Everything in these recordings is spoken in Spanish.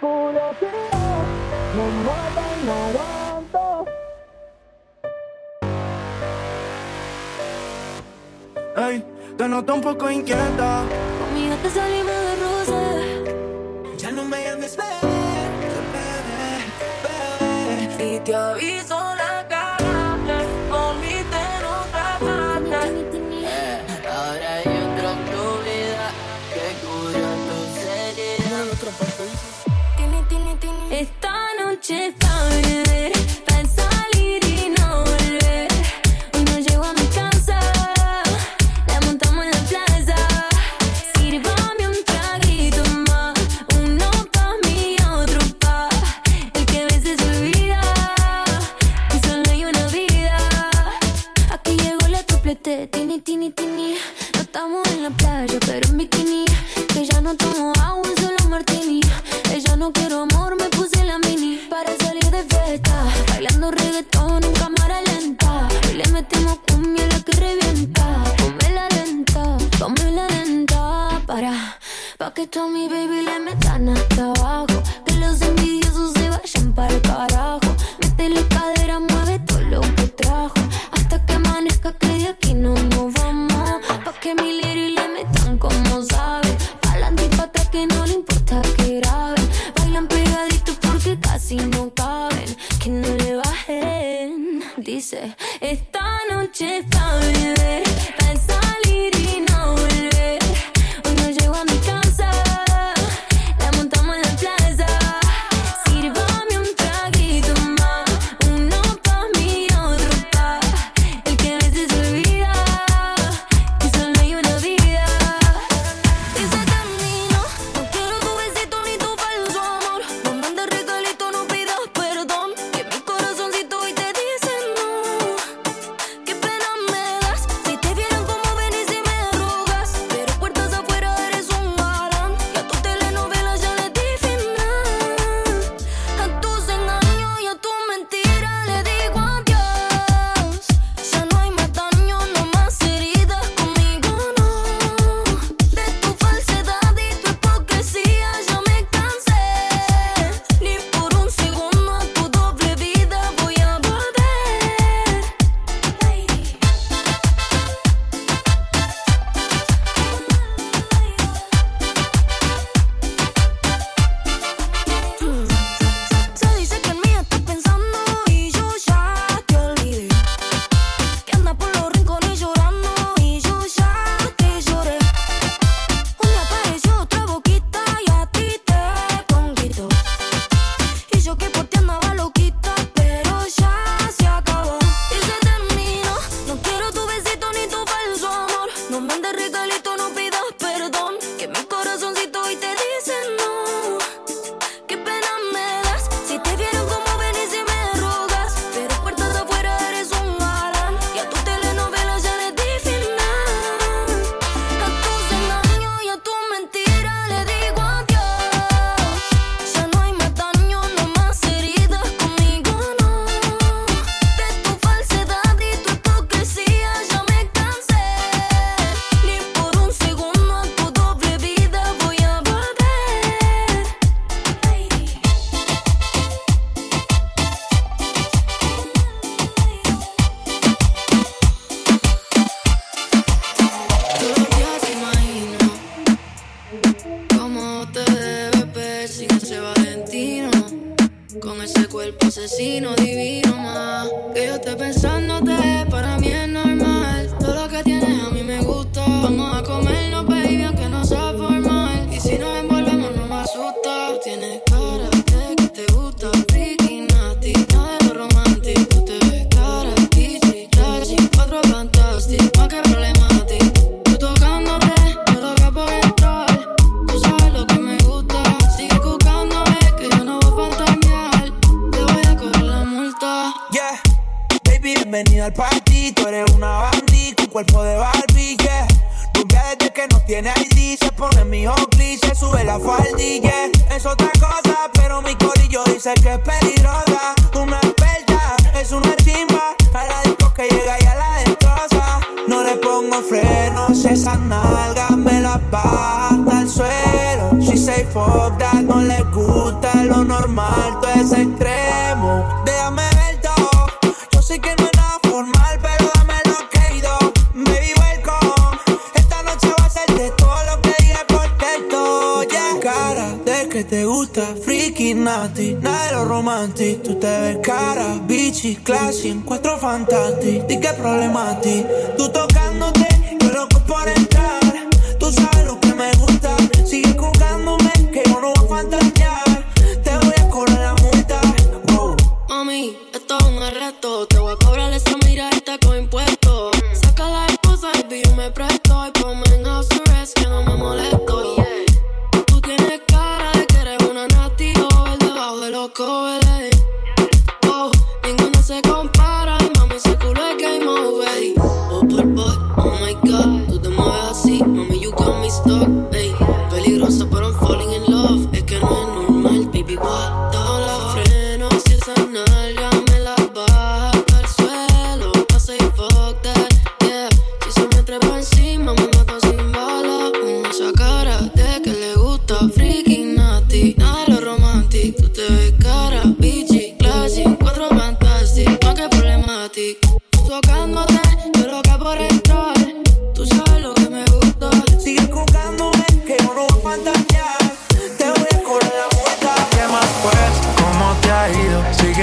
puro tío, nos matan nadando. Ay, te noto un poco inquieta. Conmigo te salimos tiene, tiene. Tú eres una bandita, un cuerpo de Barbie, yeah. Rubia desde que no tiene ID, se pone mi hockey, se sube la faldilla. Yeah. Es otra cosa, pero mi corillo dice que es peligrosa. Una experta, es una chimba, a la disco que llega y a la destroza. No le pongo frenos, esas nalgas me las baja al suelo. She say fuck that, no le gusta lo normal, todo es extremo. Déjame gusta, nada de lo romantic. Tú te ves cara, bichi, classy, encuentro fantástico. Di que problema a ti. Tú tocándote, yo loco por entrar. Tú sabes lo que me gusta. Sigue jugándome, que yo no voy a fantasear. Te voy a cobrar la multa. Wow. Mami, esto es un arresto. Te voy a cobrar esa miradita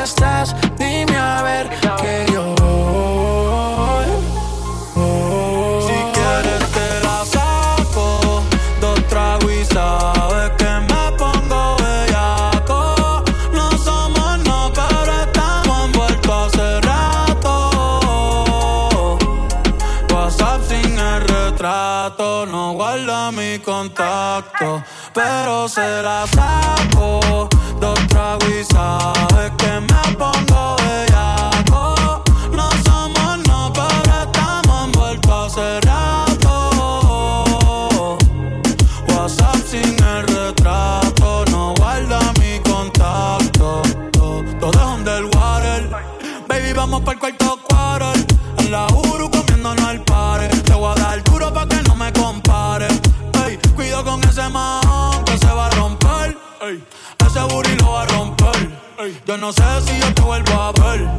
Dime a ver que yo voy. Si quieres te la saco, dos tragos y sabes que me pongo bellaco. No somos no, pero estamos envueltos hace rato. WhatsApp sin el retrato, no guarda mi contacto, pero se la saco. Dos tragos y sabes que me pongo no sé si yo te vuelvo a ver.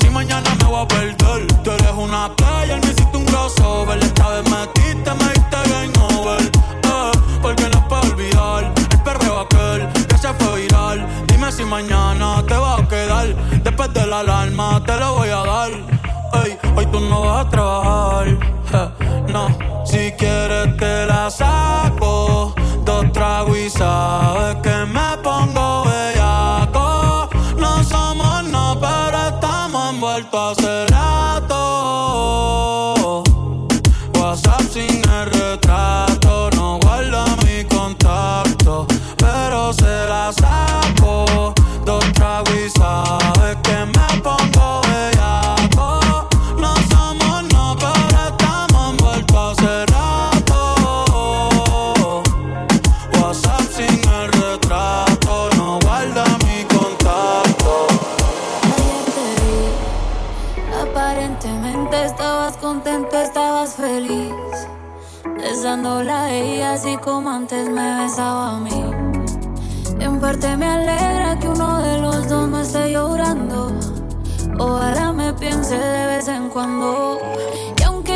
Si mañana me voy a perder. Tú eres una playa, me hiciste un crossover. Esta vez metiste, me diste game over. Eh, porque no puedo olvidar el perreo aquel que se fue viral. Dime si mañana te va a quedar. Después de la alarma te lo voy a dar. Ey, hoy tú no vas a trabajar. no, si quieres te la saco. Dos tragos y sabes en cuando. Y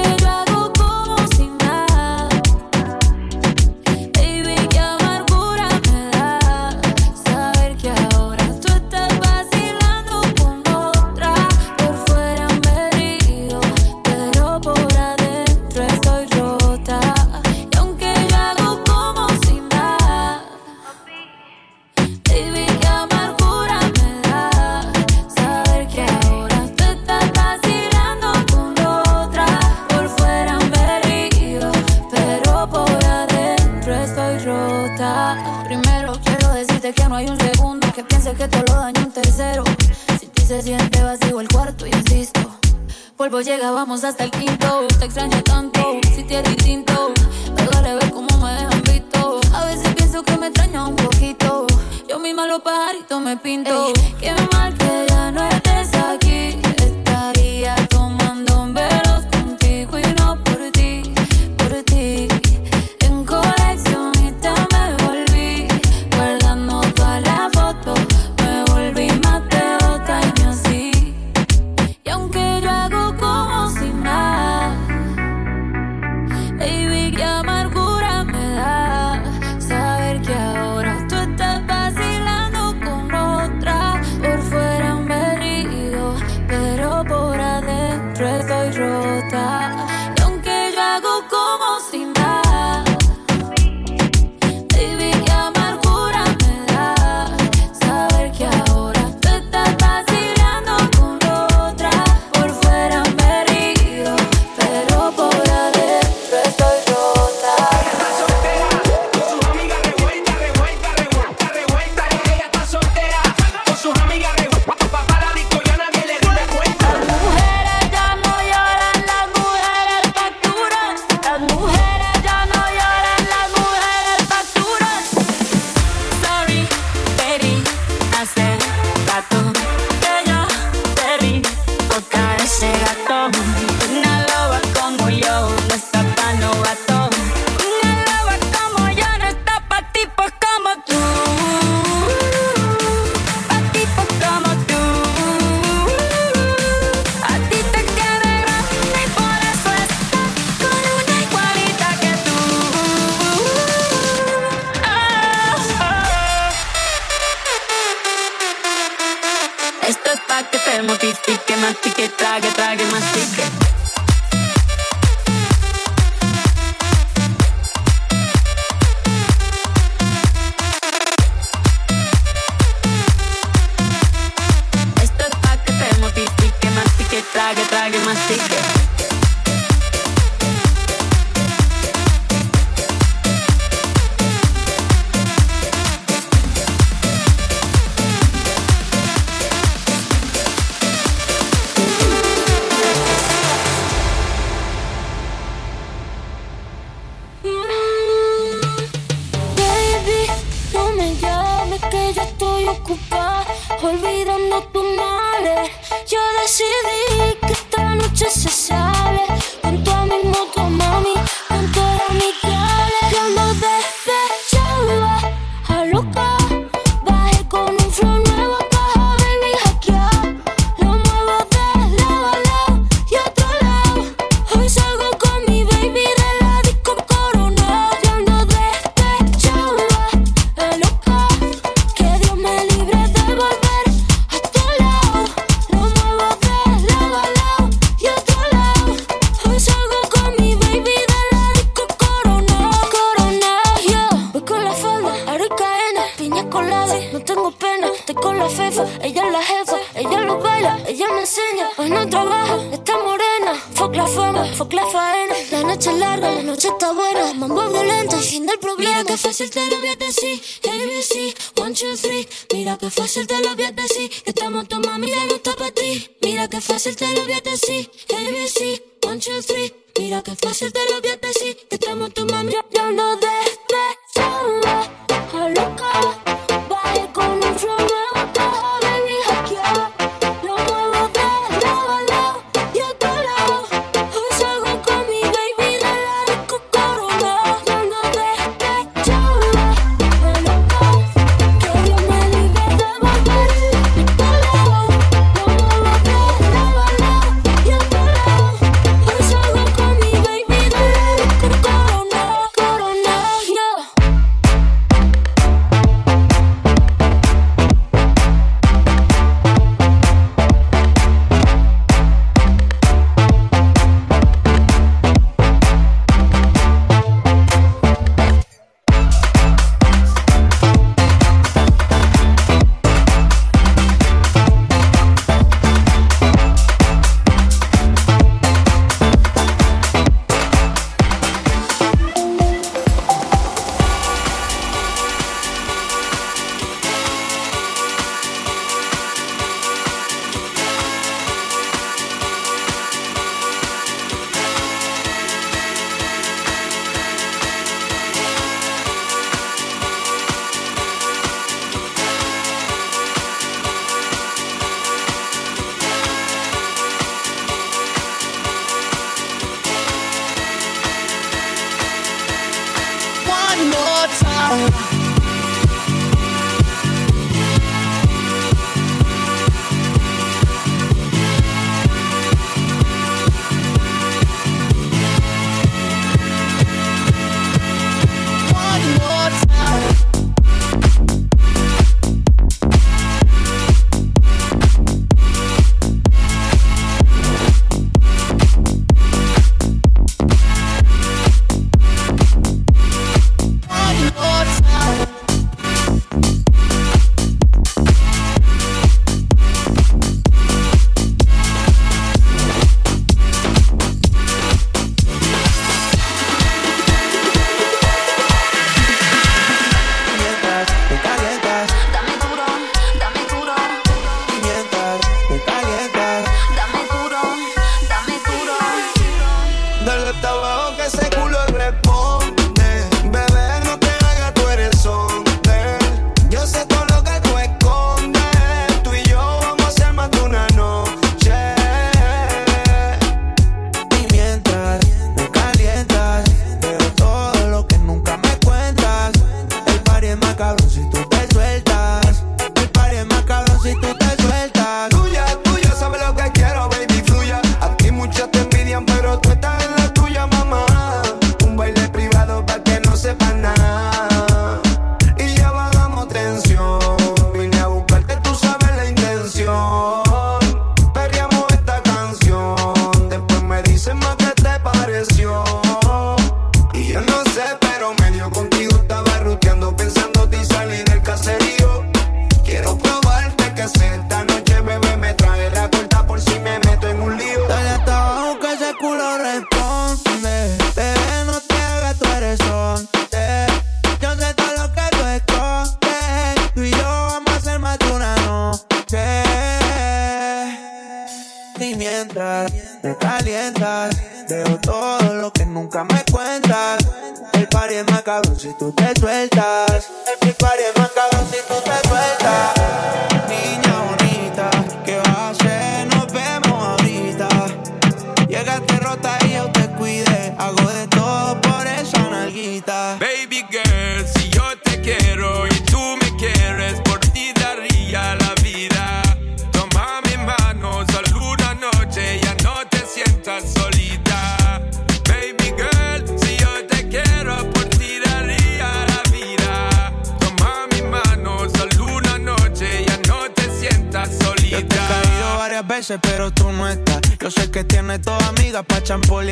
Baby girl, si yo te quiero y tú me quieres, por ti daría la vida. Toma mi mano, solo una noche, ya no te sientas solita. Baby girl, si yo te quiero, por ti daría la vida. Toma mi mano, solo una noche, ya no te sientas solita. Yo te he caído varias veces, pero tú no estás yo sé que tiene toda amiga pa' champol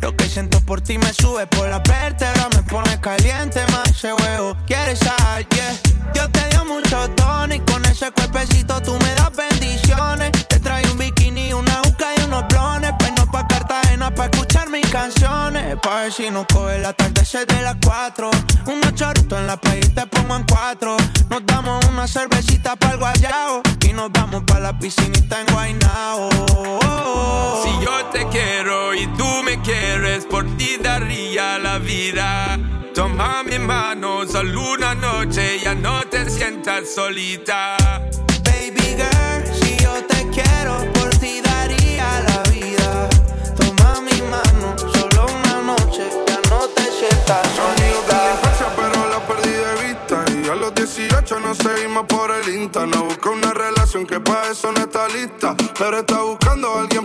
Lo que siento por ti me sube por la vértebra, me pone caliente más ese huevo. ¿Quieres sal? Yeah. Yo te dio mucho tono y con ese cuerpecito tú me das pena mis canciones. Pa' ver si nos coge la tarde, 6 de las 4. Un chorrito en la playa y te pongo en cuatro. Nos damos una cervecita para el guayao. Y nos vamos para la piscinita en Guaynao. Si yo te quiero y tú me quieres, por ti daría la vida. Toma mi mano, solo una noche, ya no te sientas solita. Baby girl, si yo te quiero fiesta. Sonido de infancia, pero la perdí de vista. Y a los 18 no seguimos por el Insta. No busca una relación que para eso no está lista. Pero está buscando alguien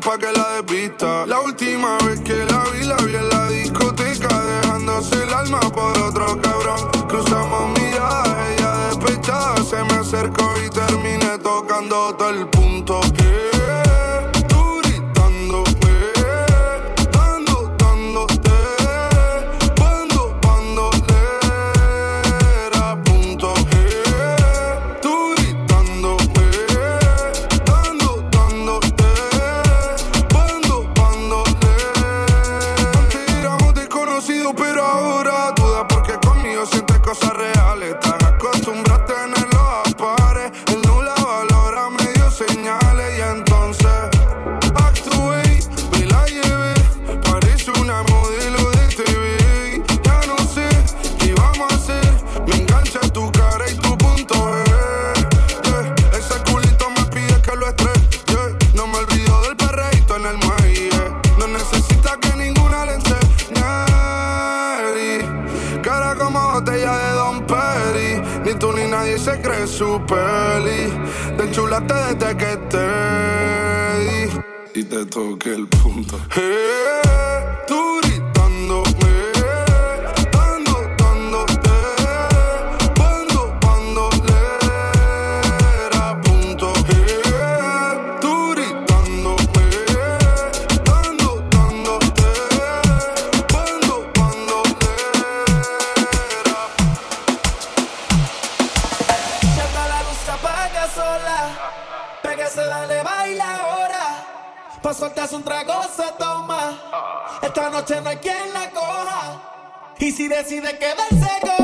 decide quedarse conmigo,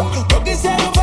tu casa No quisieron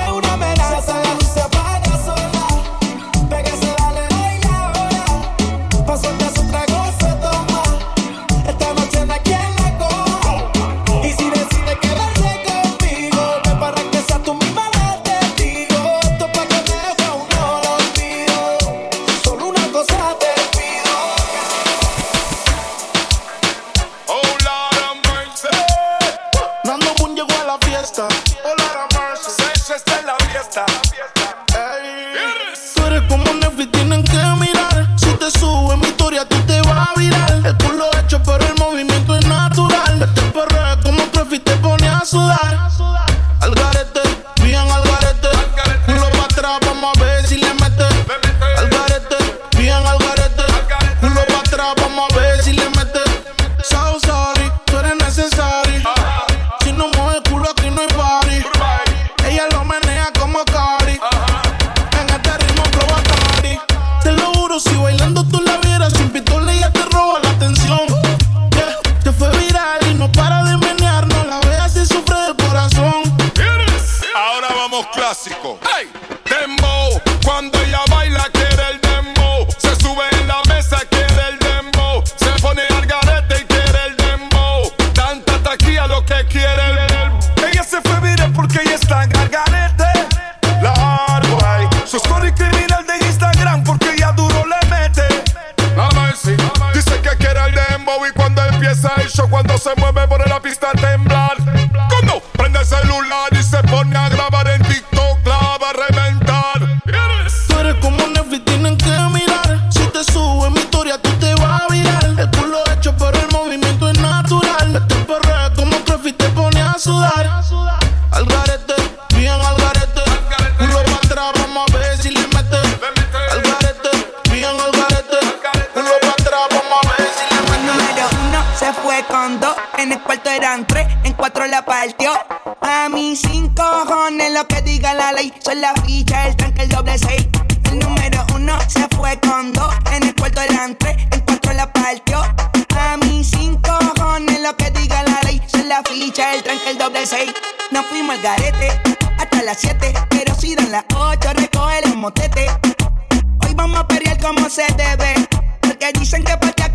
mueve por la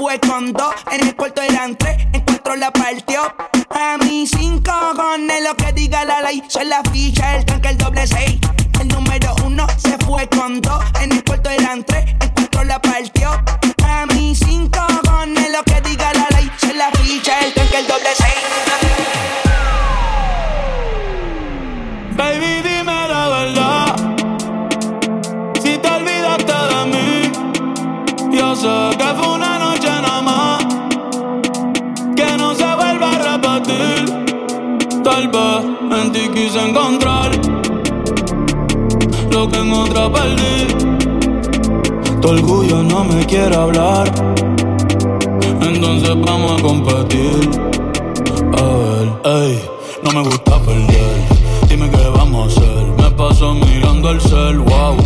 fue con dos. En el cuarto eran tres, en cuatro la partió. A mí cinco cojones lo que diga la ley. Soy la ficha, el tanque, el doble seis. El número uno se fue con dos. En el cuarto eran tres, en cuatro la partió. A mí cinco cojones lo que diga la ley. Soy la ficha, el tanque, el doble seis. Baby, dime la verdad. Si te olvidaste de mí, yo sé que encontrar lo que en otra perdí. Tu orgullo no me quiere hablar. Entonces vamos a competir. A ver, ey, no me gusta perder. Dime qué vamos a hacer. Me paso mirando el cel, wow,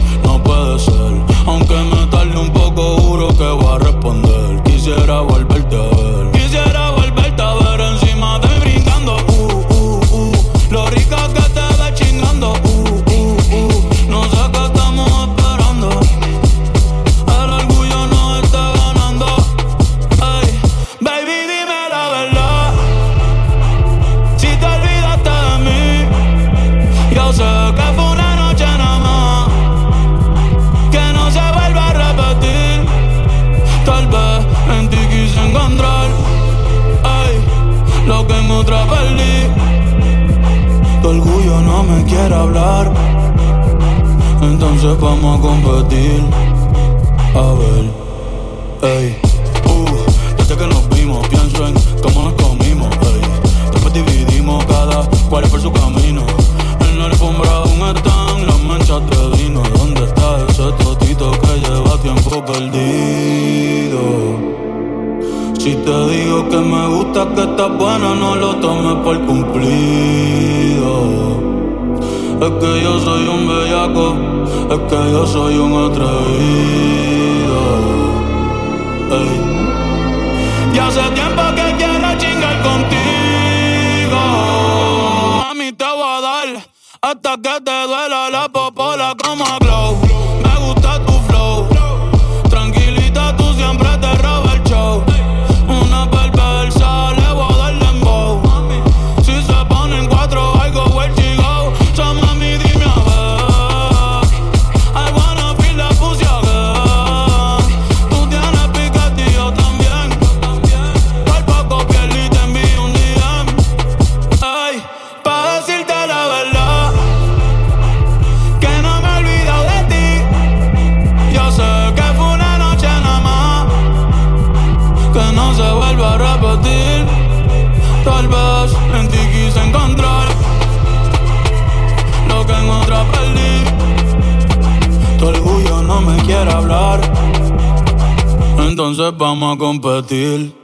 competir.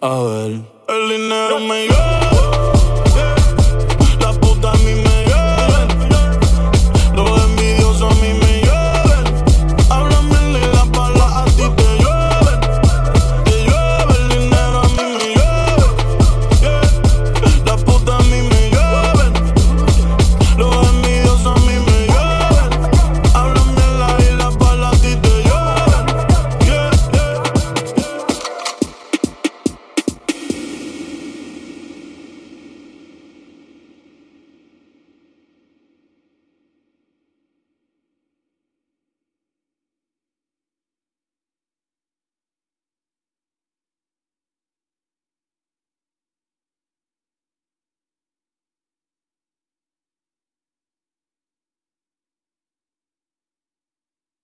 A ver, el dinero me llega.